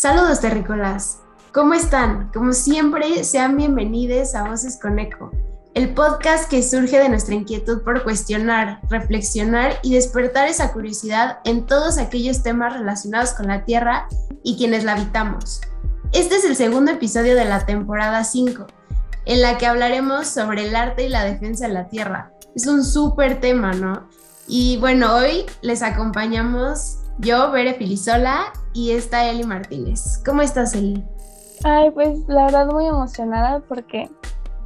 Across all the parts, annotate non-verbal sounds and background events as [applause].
Saludos terrícolas. ¿Cómo están? Como siempre, sean bienvenidos a Voces con Eco, el podcast que surge de nuestra inquietud por cuestionar, reflexionar y despertar esa curiosidad en todos aquellos temas relacionados con la Tierra y quienes la habitamos. Este es el segundo episodio de la temporada 5, en la que hablaremos sobre el arte y la defensa de la Tierra. Es un súper tema, ¿no? Y bueno, hoy les acompañamos yo, Bere Filisola, y está Eli Martínez. ¿Cómo estás, Eli? Ay, pues la verdad muy emocionada porque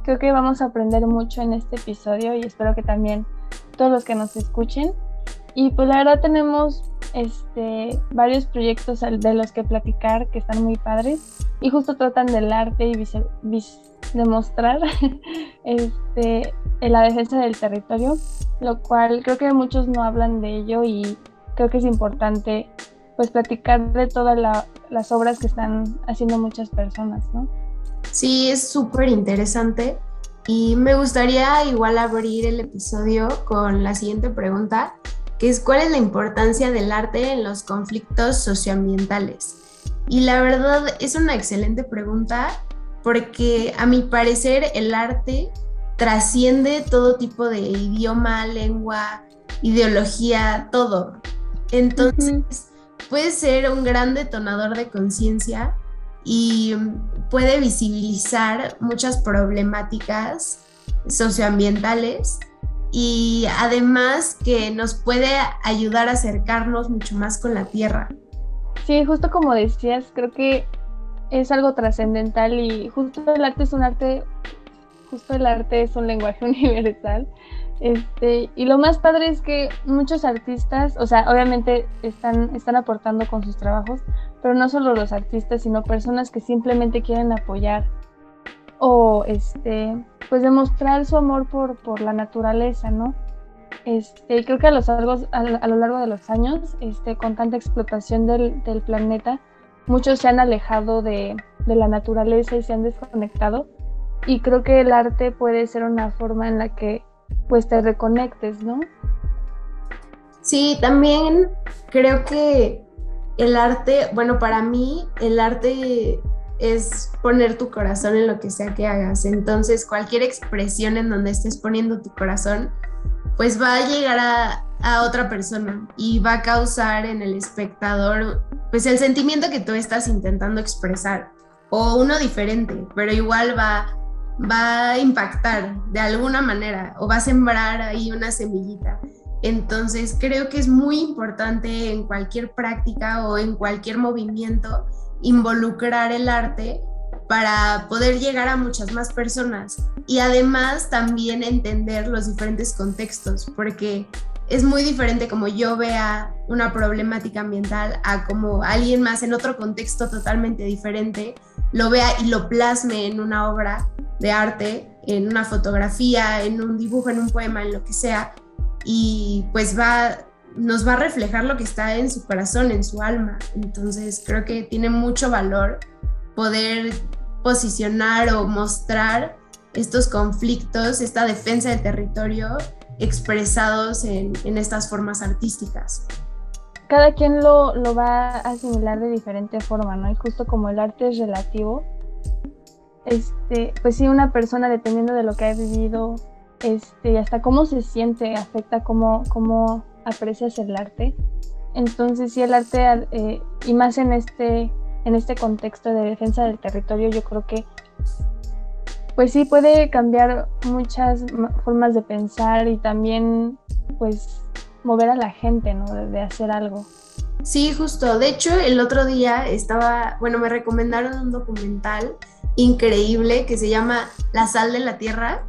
creo que vamos a aprender mucho en este episodio y espero que también todos los que nos escuchen. Y pues la verdad tenemos este, varios proyectos de los que platicar que están muy padres y justo tratan del arte y demostrar [laughs] este, la defensa del territorio, lo cual creo que muchos no hablan de ello y creo que es importante pues platicar de todas las obras que están haciendo muchas personas, ¿no? Sí, es súper interesante y me gustaría igual abrir el episodio con la siguiente pregunta, que es ¿cuál es la importancia del arte en los conflictos socioambientales? Y la verdad es una excelente pregunta porque a mi parecer el arte trasciende todo tipo de idioma, lengua, ideología, todo. Entonces, puede ser un gran detonador de conciencia y puede visibilizar muchas problemáticas socioambientales y además que nos puede ayudar a acercarnos mucho más con la tierra. Sí, justo como decías, creo que es algo trascendental y justo el arte es un arte, justo el arte es un lenguaje [laughs] universal este, y lo más padre es que muchos artistas, o sea, obviamente están, están aportando con sus trabajos, pero no solo los artistas, sino personas que simplemente quieren apoyar o este, pues demostrar su amor por, por la naturaleza, ¿no? Este, creo que a, los a, a, lo largo de los años, este, con tanta explotación del, del planeta, muchos se han alejado de, de la naturaleza y se han desconectado. Y creo que el arte puede ser una forma en la que pues te reconectes, ¿no? Sí, también creo que el arte, bueno, para mí el arte es poner tu corazón en lo que sea que hagas. Entonces, cualquier expresión en donde estés poniendo tu corazón, pues va a llegar a, otra persona y va a causar en el espectador, pues el sentimiento que tú estás intentando expresar o uno diferente, pero igual va va a impactar de alguna manera o va a sembrar ahí una semillita. Entonces creo que es muy importante en cualquier práctica o en cualquier movimiento involucrar el arte para poder llegar a muchas más personas y además también entender los diferentes contextos, porque es muy diferente como yo vea una problemática ambiental a como alguien más en otro contexto totalmente diferente lo vea y lo plasme en una obra de arte, en una fotografía, en un dibujo, en un poema, en lo que sea, y pues va, nos va a reflejar lo que está en su corazón, en su alma. Entonces creo que tiene mucho valor poder posicionar o mostrar estos conflictos, esta defensa del territorio expresados en, en estas formas artísticas cada quien lo, lo, va a asimilar de diferente forma, ¿no? Y justo como el arte es relativo, este, pues sí, una persona dependiendo de lo que ha vivido, este, hasta cómo se siente, afecta cómo, cómo aprecias el arte. Entonces sí, el arte, eh, y más en este, en este contexto de defensa del territorio, yo creo que pues sí puede cambiar muchas formas de pensar y también pues mover a la gente, ¿no? De, de, hacer algo. Sí, justo. De hecho, el otro día estaba, bueno, me recomendaron un documental increíble que se llama La sal de la tierra.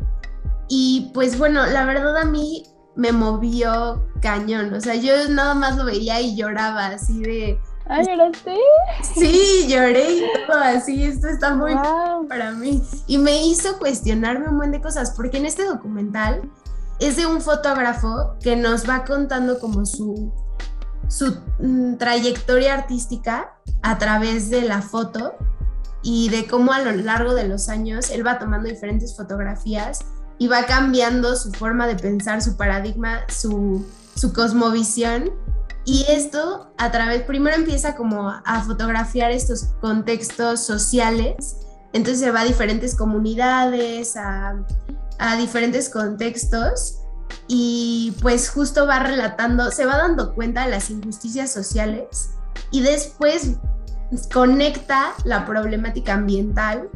Y pues bueno, la verdad a mí me movió cañón. O sea, yo nada más lo veía y lloraba así de... ¿Ah, lloraste? Sí, lloré y todo así. Esto está muy para mí. Y me hizo cuestionarme un montón de cosas, porque en este documental es de un fotógrafo que nos va contando como su, su mm, trayectoria artística a través de la foto y de cómo a lo largo de los años él va tomando diferentes fotografías y va cambiando su forma de pensar, su paradigma, su, su cosmovisión Y esto a través, primero empieza como a fotografiar estos contextos sociales, entonces se va a diferentes comunidades, a, a diferentes contextos y pues justo va relatando, se va dando cuenta de las injusticias sociales y después conecta la problemática ambiental.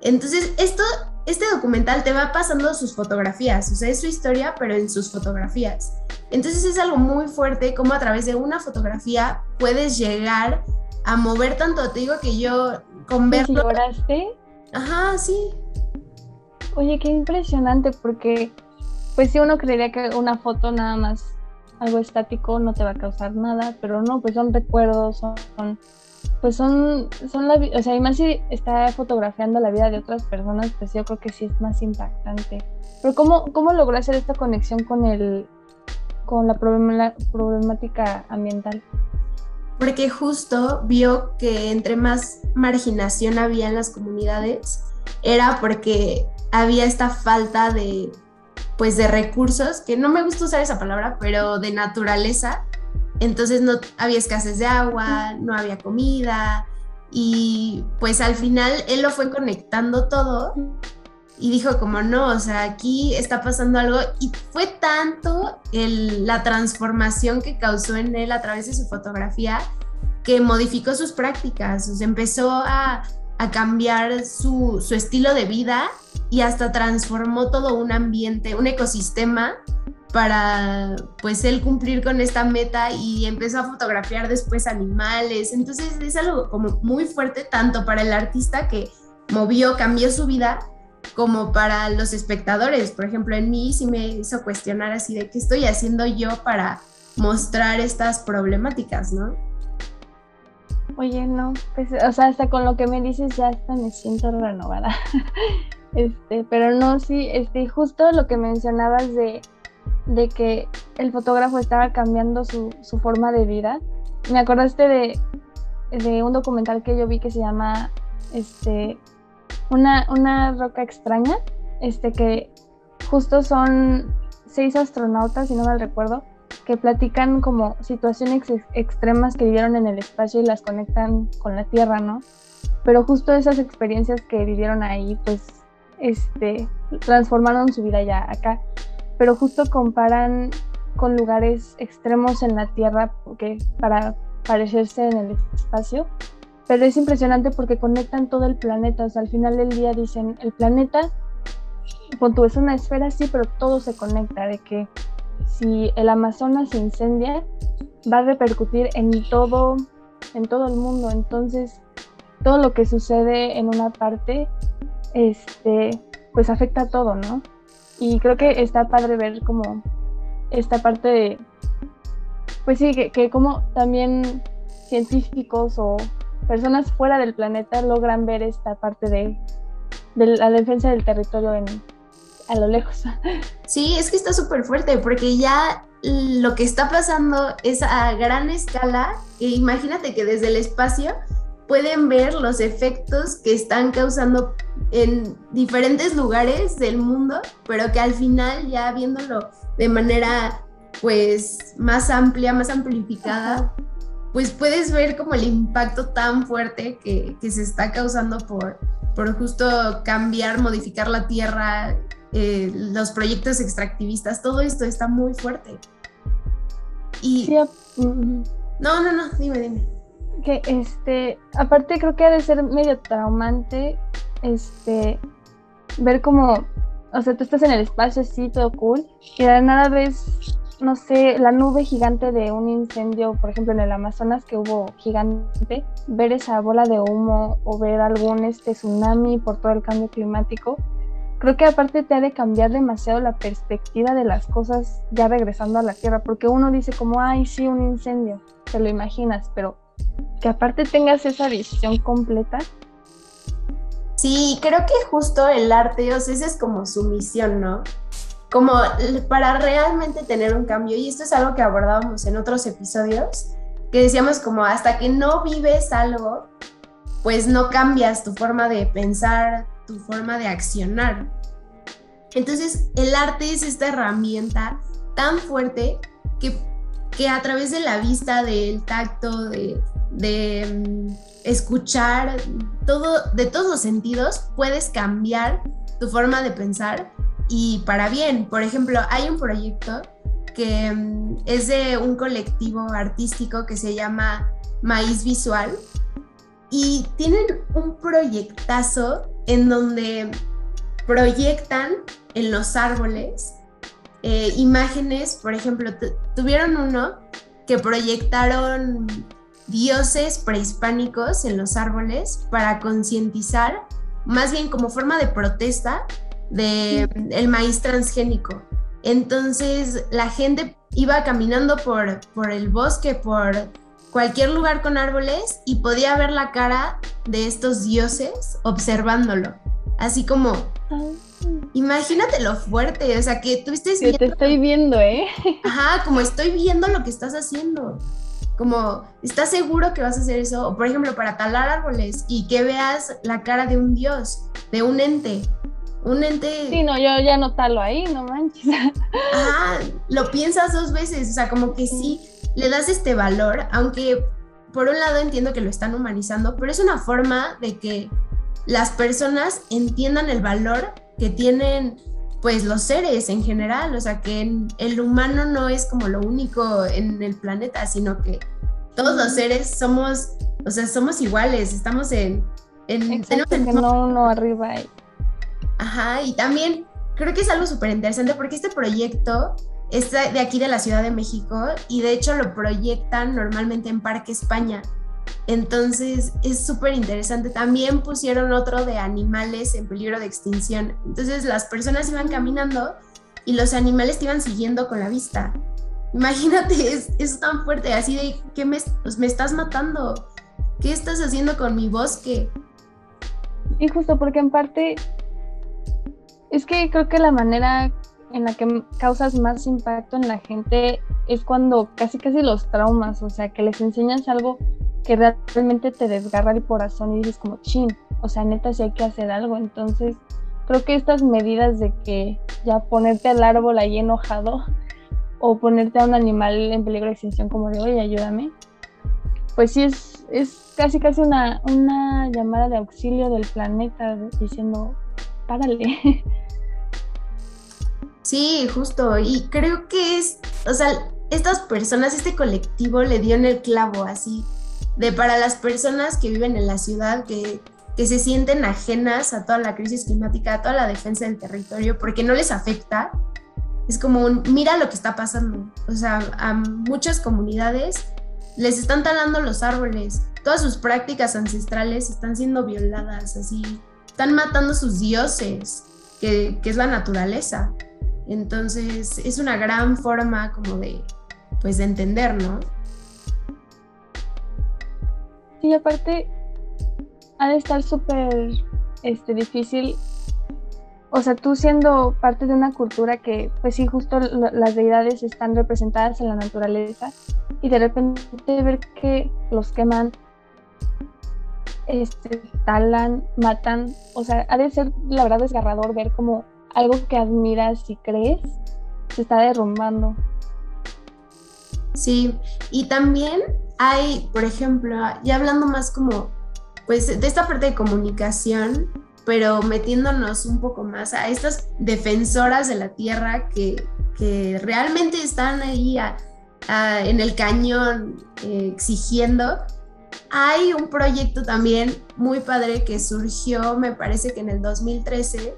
Entonces, esto, este documental te va pasando sus fotografías, o sea, es su historia, pero en sus fotografías. Entonces es algo muy fuerte como a través de una fotografía puedes llegar a mover tanto. Te digo que yo con verlo... ¿Lloraste? Ajá, sí. Oye, qué impresionante, porque pues si uno creería que una foto nada más algo estático no te va a causar nada, pero no, pues son recuerdos, son, pues son, son la, o sea, y más si está fotografiando la vida de otras personas, pues yo creo que sí es más impactante. Pero ¿cómo, cómo logró hacer esta conexión con el, con la problemática ambiental? Porque justo vio que entre más marginación había en las comunidades, era porque había esta falta de pues de recursos, que no me gusta usar esa palabra, pero de naturaleza. Entonces no había escasez de agua, no había comida y pues al final él lo fue conectando todo y dijo como no, o sea, aquí está pasando algo y fue tanto el, la transformación que causó en él a través de su fotografía que modificó sus prácticas, o sea, empezó a, a cambiar su, su estilo de vida y hasta transformó todo un ambiente, un ecosistema para pues él cumplir con esta meta y empezó a fotografiar después animales. Entonces es algo como muy fuerte tanto para el artista que movió, cambió su vida, como para los espectadores. Por ejemplo, en mí sí me hizo cuestionar así de qué estoy haciendo yo para mostrar estas problemáticas, ¿no? Oye, no, pues, o sea, hasta con lo que me dices ya hasta me siento renovada. [laughs] Este, pero no, sí, este, justo lo que mencionabas de, de que el fotógrafo estaba cambiando su, su forma de vida. Me acordaste de, de, un documental que yo vi que se llama este, una, una roca extraña, este, que justo son seis astronautas, si no mal recuerdo, que platican como situaciones extremas que vivieron en el espacio y las conectan con la Tierra, ¿no? Pero justo esas experiencias que vivieron ahí, pues este, transformaron su vida ya acá, pero justo comparan con lugares extremos en la Tierra que para parecerse en el espacio, pero es impresionante porque conectan todo el planeta, o sea, al final del día dicen, el planeta, tú es una esfera, sí, pero todo se conecta, de que si el Amazonas se incendia, va a repercutir en todo, en todo el mundo, entonces todo lo que sucede en una parte este, pues afecta a todo, ¿no? Y creo que está padre ver como esta parte de, pues sí, que, como también científicos o personas fuera del planeta logran ver esta parte de, de la defensa del territorio en, a lo lejos. [laughs] Sí, es que está súper fuerte porque ya lo que está pasando es a gran escala. E imagínate que desde el espacio pueden ver los efectos que están causando en diferentes lugares del mundo, pero que al final ya viéndolo de manera pues más amplia, más amplificada, pues puedes ver como el impacto tan fuerte que, se está causando por, por justo cambiar, modificar la tierra, eh, los proyectos extractivistas, todo esto está muy fuerte. Y... No, no, no, dime, dime que este, aparte creo que ha de ser medio traumante, este, ver como, o sea, tú estás en el espacio así, todo cool, y de nada ves, no sé, la nube gigante de un incendio, por ejemplo, en el Amazonas que hubo gigante, ver esa bola de humo o ver algún este tsunami por todo el cambio climático, creo que aparte te ha de cambiar demasiado la perspectiva de las cosas ya regresando a la Tierra, porque uno dice como, ay, sí, un incendio, te lo imaginas, pero que aparte tengas esa visión completa. Sí, creo que justo el arte, o sea, esa es como su misión, ¿no? Como para realmente tener un cambio, y esto es algo que abordábamos en otros episodios, que decíamos como hasta que no vives algo, pues no cambias tu forma de pensar, tu forma de accionar. Entonces, el arte es esta herramienta tan fuerte que que a través de la vista, del tacto, de, mm, escuchar, todo, de todos los sentidos, puedes cambiar tu forma de pensar y para bien. Por ejemplo, hay un proyecto que mm, es de un colectivo artístico que se llama Maíz Visual y tienen un proyectazo en donde proyectan en los árboles eh, imágenes, por ejemplo, tuvieron uno que proyectaron dioses prehispánicos en los árboles para concientizar, más bien como forma de protesta del el maíz transgénico. Entonces la gente iba caminando por, por el bosque, por cualquier lugar con árboles y podía ver la cara de estos dioses observándolo. Así como, imagínate lo fuerte, o sea, que tú estés viendo. te estoy viendo, ¿eh? [laughs] Ajá, como estoy viendo lo que estás haciendo. Como, ¿estás seguro que vas a hacer eso? O por ejemplo, para talar árboles y que veas la cara de un dios, de un ente un ente. Sí, no, yo ya no talo ahí, no manches. [laughs] Ah, lo piensas dos veces, o sea, como que sí, le das este valor, aunque por un lado entiendo que lo están humanizando, pero es una forma de que las personas entiendan el valor que tienen pues los seres en general, o sea, que el humano no es como lo único en el planeta, sino que todos los seres somos, o sea, somos iguales, estamos en... en que no uno arriba y Ajá, y también creo que es algo súper interesante porque este proyecto es de aquí de la Ciudad de México y de hecho lo proyectan normalmente en Parque España. Entonces es súper interesante. También pusieron otro de animales en peligro de extinción. Entonces las personas iban caminando y los animales te iban siguiendo con la vista. Imagínate, [laughs] es, es tan fuerte, así de que me, pues, me estás matando. ¿Qué estás haciendo con mi bosque? Y justo porque en parte es que creo que la manera en la que causas más impacto en la gente es cuando casi casi los traumas, o sea, que les enseñas algo que realmente te desgarra el corazón y dices como, chin, o sea, neta sí hay que hacer algo. Entonces, creo que estas medidas de que ya ponerte al árbol ahí enojado o ponerte a un animal en peligro de extinción como de, oye, ayúdame, pues sí es, es casi casi una, una llamada de auxilio del planeta diciendo, párale. [laughs] Sí, justo. Y creo que es, o sea, estas personas, este colectivo le dio en el clavo así, de para las personas que viven en la ciudad, que, que se sienten ajenas a toda la crisis climática, a toda la defensa del territorio, porque no les afecta. Es como mira lo que está pasando. O sea, a muchas comunidades les están talando los árboles, todas sus prácticas ancestrales están siendo violadas, así, están matando sus dioses, que, que es la naturaleza. Entonces es una gran forma como de, pues, de entender, ¿no? Sí, aparte ha de estar súper este, difícil, o sea, tú siendo parte de una cultura que, pues sí, justo las deidades están representadas en la naturaleza y de repente ver que los queman, este, talan, matan, o sea, ha de ser la verdad desgarrador ver como algo que admiras y crees se está derrumbando. Sí, y también hay, por ejemplo, ya hablando más como, pues, de esta parte de comunicación, pero metiéndonos un poco más a estas defensoras de la tierra que, realmente están ahí en el cañón eh, exigiendo. Hay un proyecto también muy padre que surgió, me parece que en el 2013,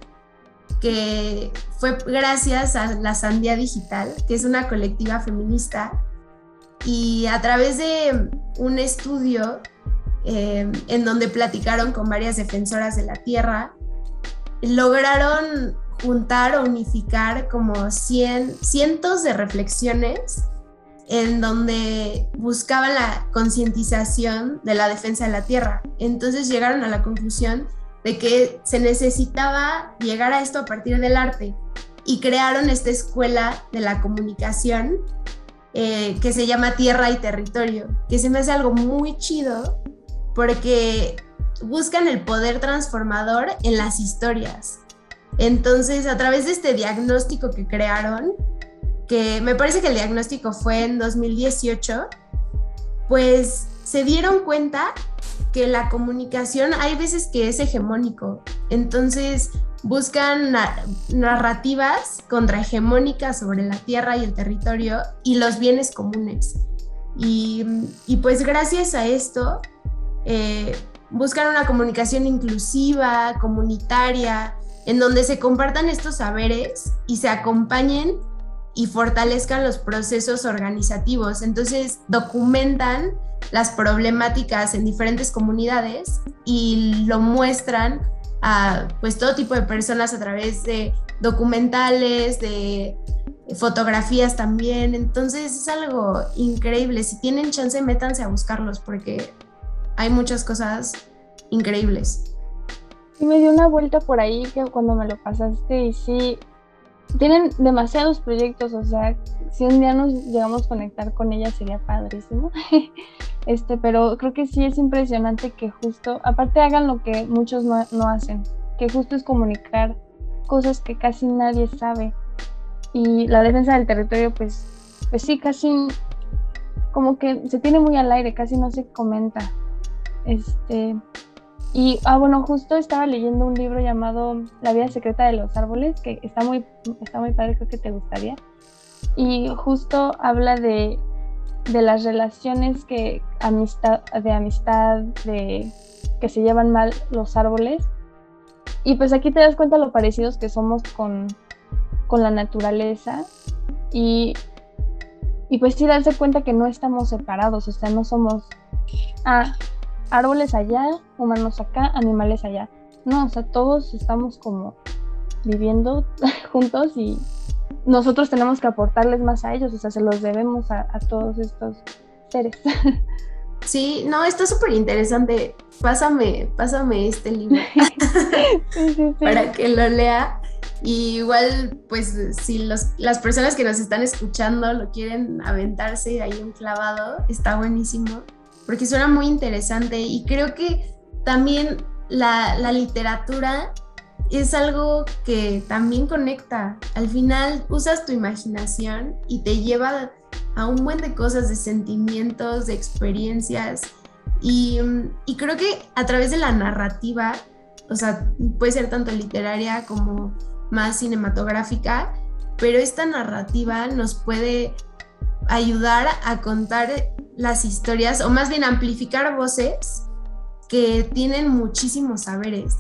que fue gracias a la Sandía Digital, que es una colectiva feminista, y a través de un estudio eh, en donde platicaron con varias defensoras de la tierra, lograron juntar o unificar como cientos de reflexiones en donde buscaban la concientización de la defensa de la tierra. Entonces llegaron a la conclusión de que se necesitaba llegar a esto a partir del arte y crearon esta escuela de la comunicación eh, que se llama Tierra y Territorio, que se me hace algo muy chido porque buscan el poder transformador en las historias. Entonces, a través de este diagnóstico que crearon, que me parece que el diagnóstico fue en 2018, pues se dieron cuenta que la comunicación hay veces que es hegemónico. Entonces buscan narrativas contrahegemónicas sobre la tierra y el territorio y los bienes comunes. Y, pues gracias a esto eh, buscan una comunicación inclusiva, comunitaria, en donde se compartan estos saberes y se acompañen y fortalezcan los procesos organizativos. Entonces documentan las problemáticas en diferentes comunidades y lo muestran a pues todo tipo de personas a través de documentales, de fotografías también. Entonces es algo increíble. Si tienen chance, métanse a buscarlos porque hay muchas cosas increíbles. Y me dio una vuelta por ahí que cuando me lo pasaste y sí, tienen demasiados proyectos, o sea, si un día nos llegamos a conectar con ella sería padrísimo. [laughs] este, pero creo que sí es impresionante que justo, aparte hagan lo que muchos no, no hacen, que justo es comunicar cosas que casi nadie sabe. Y la defensa del territorio, pues, pues sí, casi como que se tiene muy al aire, casi no se comenta. Este, y, ah, bueno, justo estaba leyendo un libro llamado La vida secreta de los árboles, que está muy, está muy padre, creo que te gustaría. Y justo habla de, de las relaciones que amistad, de amistad, de que se llevan mal los árboles. Y pues aquí te das cuenta lo parecidos que somos con, con la naturaleza. Y, y pues sí darse cuenta que no estamos separados, o sea, no somos, ah, árboles allá, humanos acá, animales allá. No, o sea, todos estamos como viviendo [laughs] juntos y nosotros tenemos que aportarles más a ellos, o sea, se los debemos a, todos estos seres. [laughs] Sí, no, está súper interesante. Pásame, pásame este libro [laughs] para que lo lea. Y igual, pues, si los, las personas que nos están escuchando lo quieren aventarse y ahí un clavado, está buenísimo porque suena muy interesante y creo que también la, literatura es algo que también conecta. Al final usas tu imaginación y te lleva a un buen de cosas, de sentimientos, de experiencias. Y, y, creo que a través de la narrativa, o sea, puede ser tanto literaria como más cinematográfica, pero esta narrativa nos puede ayudar a contar las historias, o más bien amplificar voces que tienen muchísimos saberes.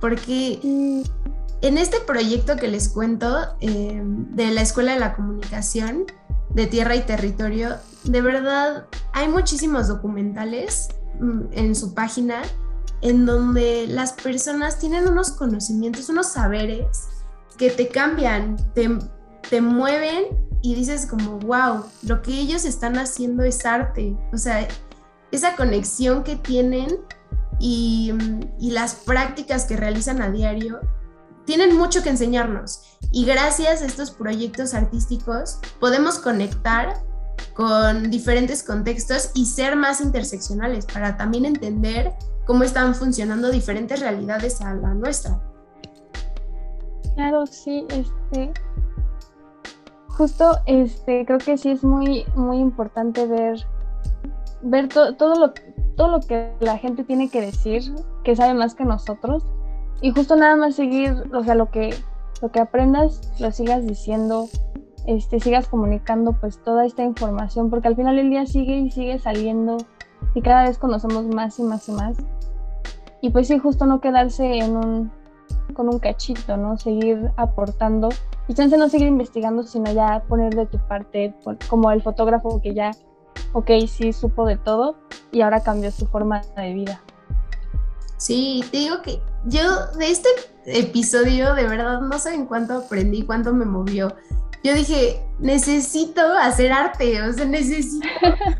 Porque en este proyecto que les cuento eh, de la Escuela de la Comunicación de Tierra y Territorio, de verdad hay muchísimos documentales mm, en su página en donde las personas tienen unos conocimientos, unos saberes que te cambian, te, te mueven y dices como, wow, lo que ellos están haciendo es arte. O sea, esa conexión que tienen y, las prácticas que realizan a diario tienen mucho que enseñarnos. Y gracias a estos proyectos artísticos podemos conectar con diferentes contextos y ser más interseccionales para también entender cómo están funcionando diferentes realidades a la nuestra. Claro, sí, este, justo este creo que sí es muy muy importante ver ver todo lo todo lo que la gente tiene que decir que sabe más que nosotros y justo nada más seguir o sea lo que lo que aprendas lo sigas diciendo este sigas comunicando pues toda esta información porque al final el día sigue y sigue saliendo y cada vez conocemos más y más y más. Y pues sí justo no quedarse en un con un cachito no seguir aportando y chance no seguir investigando, sino ya poner de tu parte, como el fotógrafo que ya, ok, sí supo de todo y ahora cambió su forma de vida. Sí, te digo que yo de este episodio de verdad no sé en cuánto aprendí, cuánto me movió. Yo dije, necesito hacer arte, o sea, necesito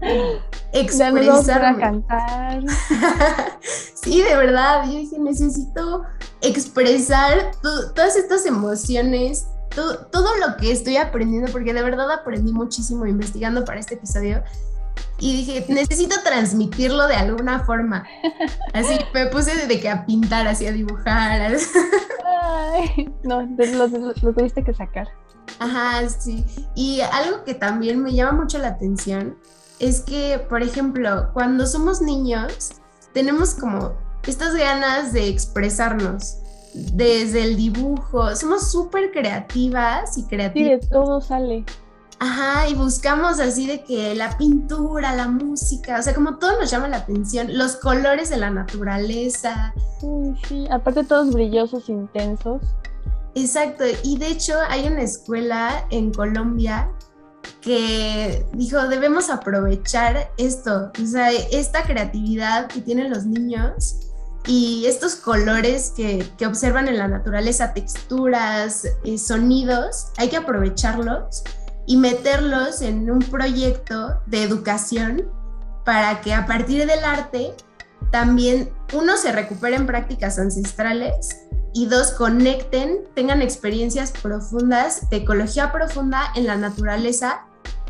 [laughs] expresarme. cantar. [laughs] sí, de verdad, yo dije, necesito expresar todas estas emociones, todo, lo que estoy aprendiendo, porque de verdad aprendí muchísimo investigando para este episodio. Y dije, necesito transmitirlo de alguna forma. Así [laughs] me puse de que a pintar, así a dibujar. no, lo, tuviste que sacar. Ajá, sí. Y algo que también me llama mucho la atención es que, por ejemplo, cuando somos niños, tenemos como estas ganas de expresarnos desde el dibujo. Somos súper creativas y creativas. Sí, de todo sale. Ajá, y buscamos así de que la pintura, la música, o sea, como todo nos llama la atención, los colores de la naturaleza. Sí, sí, aparte todos brillosos, intensos. Exacto, y de hecho hay una escuela en Colombia que dijo, debemos aprovechar esto, o sea, esta creatividad que tienen los niños y estos colores que, que observan en la naturaleza, texturas, eh, sonidos, hay que aprovecharlos y meterlos en un proyecto de educación para que a partir del arte también uno se recuperen prácticas ancestrales y dos conecten, tengan experiencias profundas de ecología profunda en la naturaleza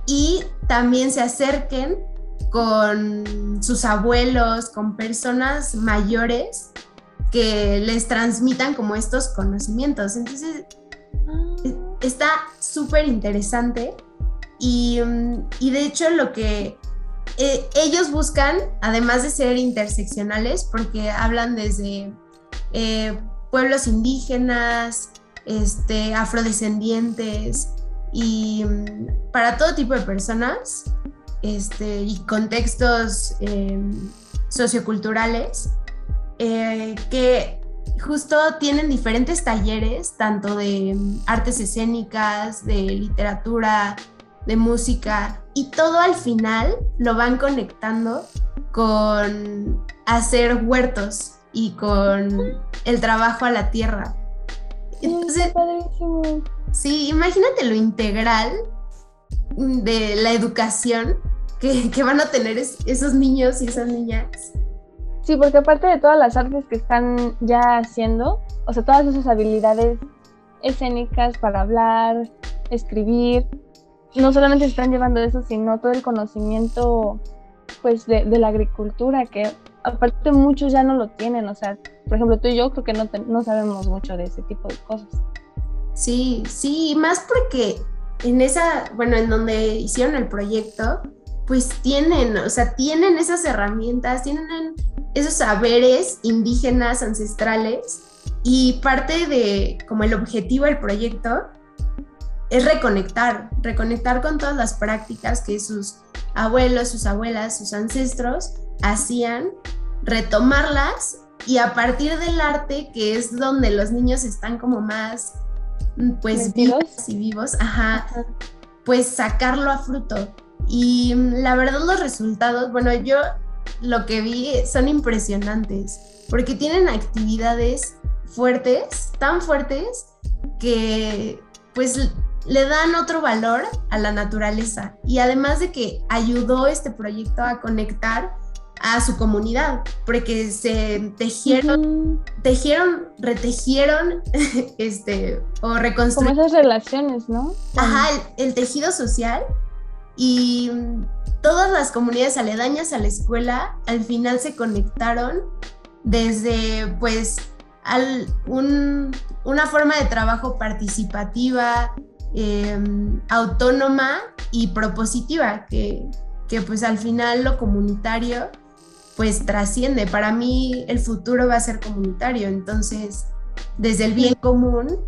y también se acerquen con sus abuelos, con personas mayores que les transmitan como estos conocimientos. Entonces, ah está súper interesante y, mm, y, de hecho lo que eh, ellos buscan, además de ser interseccionales, porque hablan desde eh, pueblos indígenas, este, afrodescendientes y mm, para todo tipo de personas este, y contextos em, socioculturales, eh, que justo tienen diferentes talleres, tanto de mm, artes escénicas, de literatura, de música, y todo al final lo van conectando con hacer huertos y con el trabajo a la tierra. Entonces, sí, imagínate lo integral de la educación que, que van a tener esos niños y esas niñas. Sí, porque aparte de todas las artes que están ya haciendo, o sea, todas esas habilidades escénicas para hablar, escribir, no solamente están llevando eso, sino todo el conocimiento pues de, la agricultura, que aparte muchos ya no lo tienen, o sea, por ejemplo, tú y yo creo que no, no sabemos mucho de ese tipo de cosas. Sí, sí, más porque en esa, bueno, en donde hicieron el proyecto, pues tienen, o sea, tienen esas herramientas, tienen esos saberes indígenas ancestrales y parte de como el objetivo del proyecto es reconectar, reconectar con todas las prácticas que sus abuelos, sus abuelas, sus ancestros hacían, retomarlas y a partir del arte, que es donde los niños están como más pues vivos y vivos, ajá, pues sacarlo a fruto. Y la verdad los resultados, bueno, yo lo que vi son impresionantes, porque tienen actividades fuertes, tan fuertes, que pues le dan otro valor a la naturaleza. Y además de que ayudó este proyecto a conectar a su comunidad, porque se tejieron, tejieron, retejieron, [laughs] este, o reconstruyeron. Como esas relaciones, ¿no? Ajá, el tejido social y todas las comunidades aledañas a la escuela al final se conectaron desde pues una forma de trabajo participativa, em, autónoma y propositiva, que, que pues al final lo comunitario pues trasciende. Para mí el futuro va a ser comunitario, entonces desde el bien común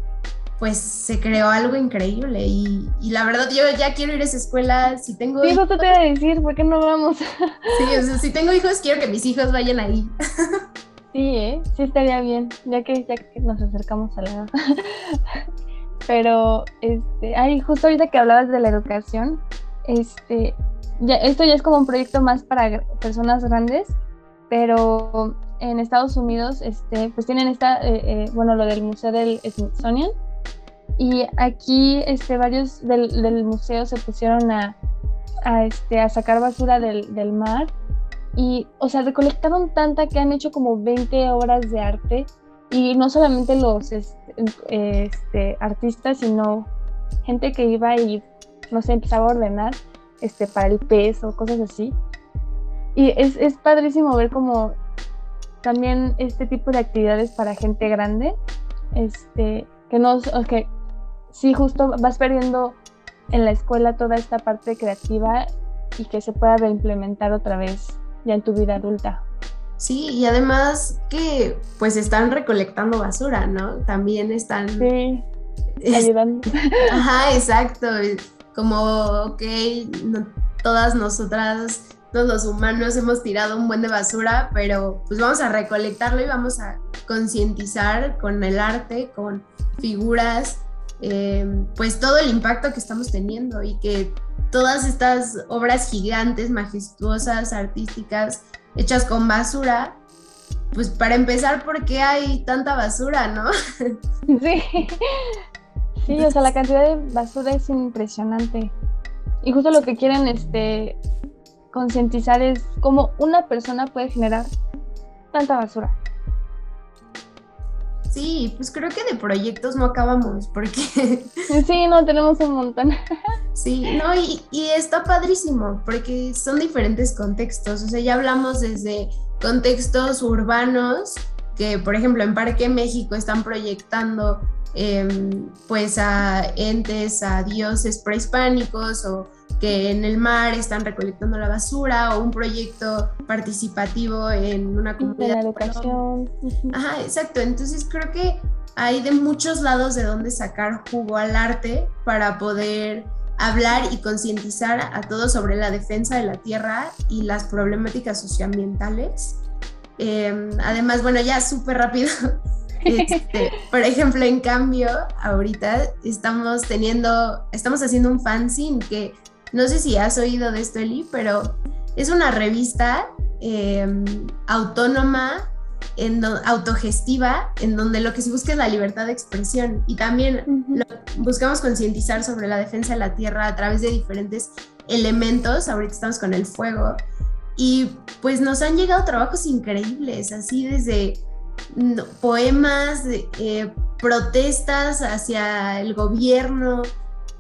pues se creó algo increíble y, la verdad yo ya quiero ir a esa escuela, si tengo... Sí, eso te voy a decir, ¿por qué no vamos? [laughs] Sí, o sea, si tengo hijos, quiero que mis hijos vayan ahí. Sí, ¿eh? sí estaría bien, ya que, ya que nos acercamos a la edad. [laughs] Pero, este, ay, justo ahorita que hablabas de la educación, este, ya, esto ya es como un proyecto más para personas grandes, pero en Estados Unidos, este, pues tienen esta, eh, eh, bueno, lo del Museo del Smithsonian, y aquí este, varios del, museo se pusieron a, este, a sacar basura del, mar y, o sea, recolectaron tanta que han hecho como 20 obras de arte y no solamente los este, este, artistas, sino gente que iba y, no sé, empezaba a ordenar este, para el peso, cosas así. Y es, es padrísimo ver como también este tipo de actividades para gente grande, este, que no, que sí, justo vas perdiendo en la escuela toda esta parte creativa y que se pueda reimplementar otra vez ya en tu vida adulta. Sí, y además que pues están recolectando basura, ¿no? También están... Sí, ayudando. [laughs] Ajá, exacto. Como, ok, todas nosotras, todos los humanos hemos tirado un buen de basura, pero pues vamos a recolectarlo y vamos a concientizar con el arte, con figuras, eh, pues todo el impacto que estamos teniendo y que todas estas obras gigantes, majestuosas, artísticas, hechas con basura, pues para empezar, ¿por qué hay tanta basura, no? [laughs] Sí, sí, o sea, la cantidad de basura es impresionante. Y justo lo que quieren este, concientizar es cómo una persona puede generar tanta basura. Sí, pues creo que de proyectos no acabamos, porque... [laughs] Sí, no, tenemos un montón. Sí, no, y, y, está padrísimo, porque son diferentes contextos, o sea, ya hablamos desde contextos urbanos, que por ejemplo en Parque México están proyectando em, pues a entes, a dioses prehispánicos o que en el mar están recolectando la basura o un proyecto participativo en una comunidad. De la educación. Ajá, exacto. Entonces creo que hay de muchos lados de donde sacar jugo al arte para poder hablar y concientizar a todos sobre la defensa de la tierra y las problemáticas socioambientales. Em, además, bueno, ya súper rápido. [laughs] Este, por ejemplo, en cambio, ahorita estamos teniendo, estamos haciendo un fanzine que no sé si has oído de esto, Eli, pero es una revista em, autónoma, en autogestiva, en donde lo que se busca es la libertad de expresión. Y también buscamos concientizar sobre la defensa de la tierra a través de diferentes elementos. Ahorita estamos con el fuego. Y pues nos han llegado trabajos increíbles, así desde poemas, eh, protestas hacia el gobierno,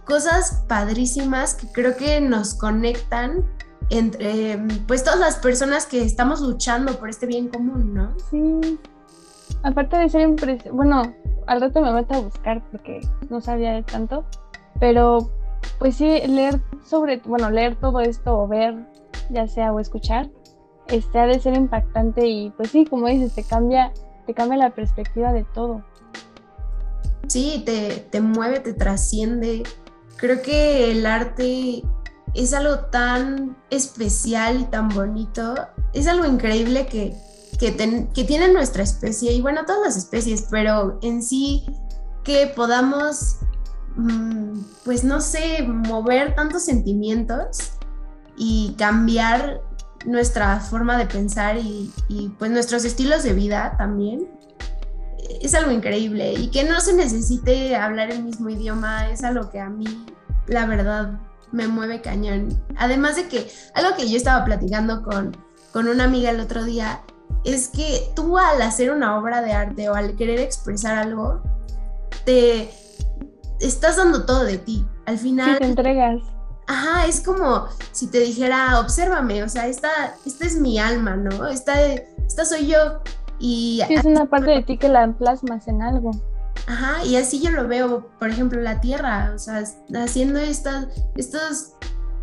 cosas padrísimas que creo que nos conectan entre pues todas las personas que estamos luchando por este bien común, ¿no? Sí. Aparte de ser impresionante, bueno, al rato me meto a buscar porque no sabía de tanto, pero pues sí, leer sobre, bueno, leer todo esto o ver, ya sea o escuchar, este ha de ser impactante y pues sí, como dices, te cambia, te cambia la perspectiva de todo. Sí, te, te mueve, te trasciende, Creo que el arte es algo tan especial y tan bonito. Es algo increíble que, que, tiene nuestra especie y bueno, todas las especies, pero en sí que podamos, mm, pues no sé, mover tantos sentimientos y cambiar nuestra forma de pensar y, y, pues nuestros estilos de vida también. Es algo increíble y que no se necesite hablar el mismo idioma es algo que a mí la verdad me mueve cañón. Además de que algo que yo estaba platicando con, con una amiga el otro día es que tú al hacer una obra de arte o al querer expresar algo, te estás dando todo de ti. Al final... te entregas. Ajá, es como si te dijera, obsérvame, o sea, esta, esta es mi alma, ¿no? Esta, esta soy yo. Y es una parte de ti que la plasmas en algo. Ajá, y así yo lo veo, por ejemplo, la tierra, o sea, haciendo estas, estos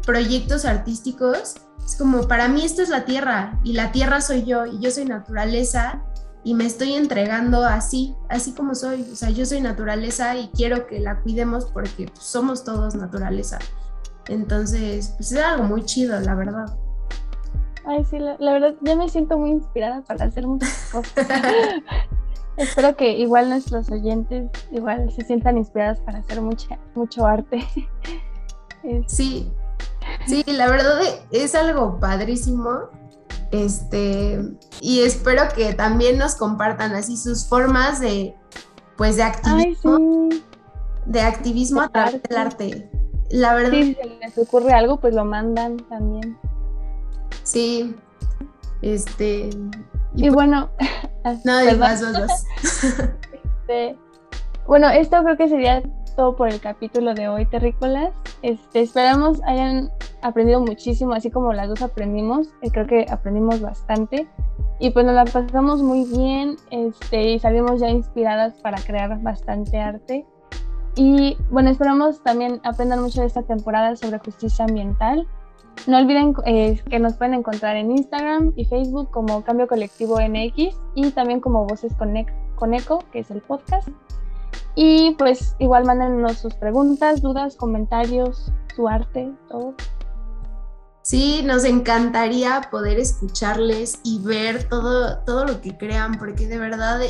proyectos artísticos, es como, para mí esto es la tierra, y la tierra soy yo, y yo soy naturaleza, y me estoy entregando así, así como soy, o sea, yo soy naturaleza y quiero que la cuidemos porque pues, somos todos naturaleza. Entonces, pues es algo muy chido, la verdad. Ay, sí, la, la verdad, ya me siento muy inspirada para hacer muchas [laughs] cosas. [laughs] Espero que igual nuestros oyentes igual se sientan inspirados para hacer mucha, mucho arte. [laughs] Sí, sí, la verdad es algo padrísimo. Este, y espero que también nos compartan así sus formas de, pues, de activismo, de activismo a través del arte. La verdad. si les ocurre algo, pues lo mandan también. Sí, este, y, bueno. [laughs] No, más, más, [laughs] este, bueno, esto creo que sería todo por el capítulo de hoy, terrícolas. Este, esperamos hayan aprendido muchísimo, así como las dos aprendimos. Eh, creo que aprendimos bastante. Y pues nos la pasamos muy bien este, y salimos ya inspiradas para crear bastante arte. Y bueno, esperamos también aprendan mucho de esta temporada sobre justicia ambiental. No olviden eh, que nos pueden encontrar en Instagram y Facebook como Cambio Colectivo MX y también como Voces con, con Eco, que es el podcast. Y pues igual mándenos sus preguntas, dudas, comentarios, su arte, todo. Sí, nos encantaría poder escucharles y ver todo, todo lo que crean, porque de verdad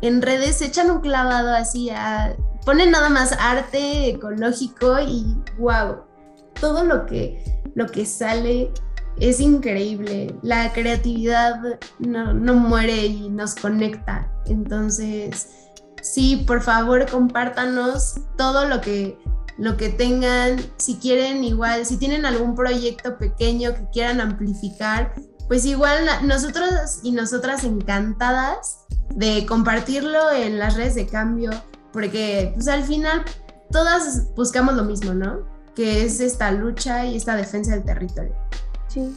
en redes se echan un clavado así a... Ponen nada más arte ecológico y wow, todo lo que, lo que sale es increíble. La creatividad no, no muere y nos conecta. Entonces, sí, por favor, compártanos todo lo que lo que tengan, si quieren igual, si tienen algún proyecto pequeño que quieran amplificar, pues igual nosotros y nosotras encantadas de compartirlo en las redes de cambio, porque pues al final todas buscamos lo mismo, ¿no? Que es esta lucha y esta defensa del territorio. Sí.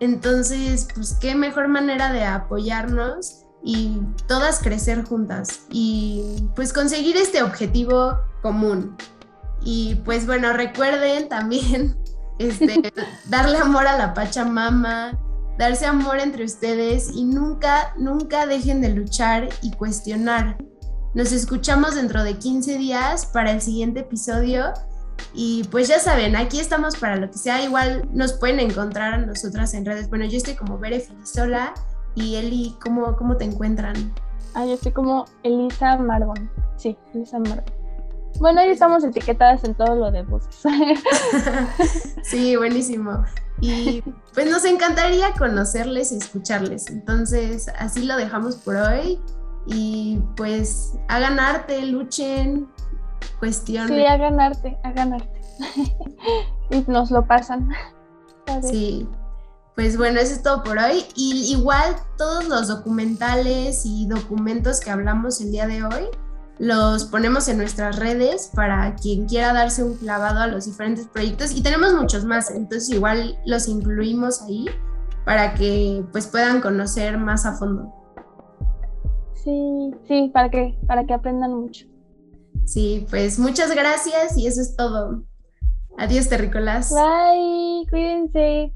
Entonces, pues qué mejor manera de apoyarnos y todas crecer juntas y pues conseguir este objetivo común, y pues bueno, recuerden también [laughs] este, [laughs] darle amor a la Pachamama, darse amor entre ustedes y nunca, nunca dejen de luchar y cuestionar. Nos escuchamos dentro de 15 días para el siguiente episodio. Y pues ya saben, aquí estamos para lo que sea. Igual nos pueden encontrar a nosotras en redes. Bueno, yo estoy como Bere Filisola. Y Eli, ¿cómo, ¿cómo te encuentran? Ah, yo estoy como Elisa Margon. Sí, Elisa Margon. Bueno, ahí estamos etiquetadas en todo lo de voces. [laughs] sí, buenísimo. Y pues nos encantaría conocerles y escucharles. Entonces, así lo dejamos por hoy. Y pues hagan arte, luchen, cuestionen. Sí, hagan arte, hagan arte. [laughs] y nos lo pasan. Sí. Pues bueno, eso es todo por hoy. Y igual todos los documentales y documentos que hablamos el día de hoy los ponemos en nuestras redes para quien quiera darse un clavado a los diferentes proyectos y tenemos muchos más, entonces igual los incluimos ahí para que pues puedan conocer más a fondo. Sí, sí, para que, para que aprendan mucho. Sí, pues muchas gracias y eso es todo. Adiós, terrícolas. Bye, cuídense.